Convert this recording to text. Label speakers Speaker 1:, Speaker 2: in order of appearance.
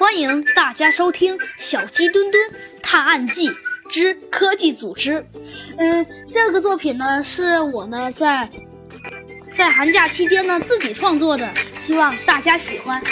Speaker 1: 欢迎大家收听小鸡墩墩探案记之科技组织。嗯这个作品呢是我呢在在寒假期间呢自己创作的希望大家喜欢。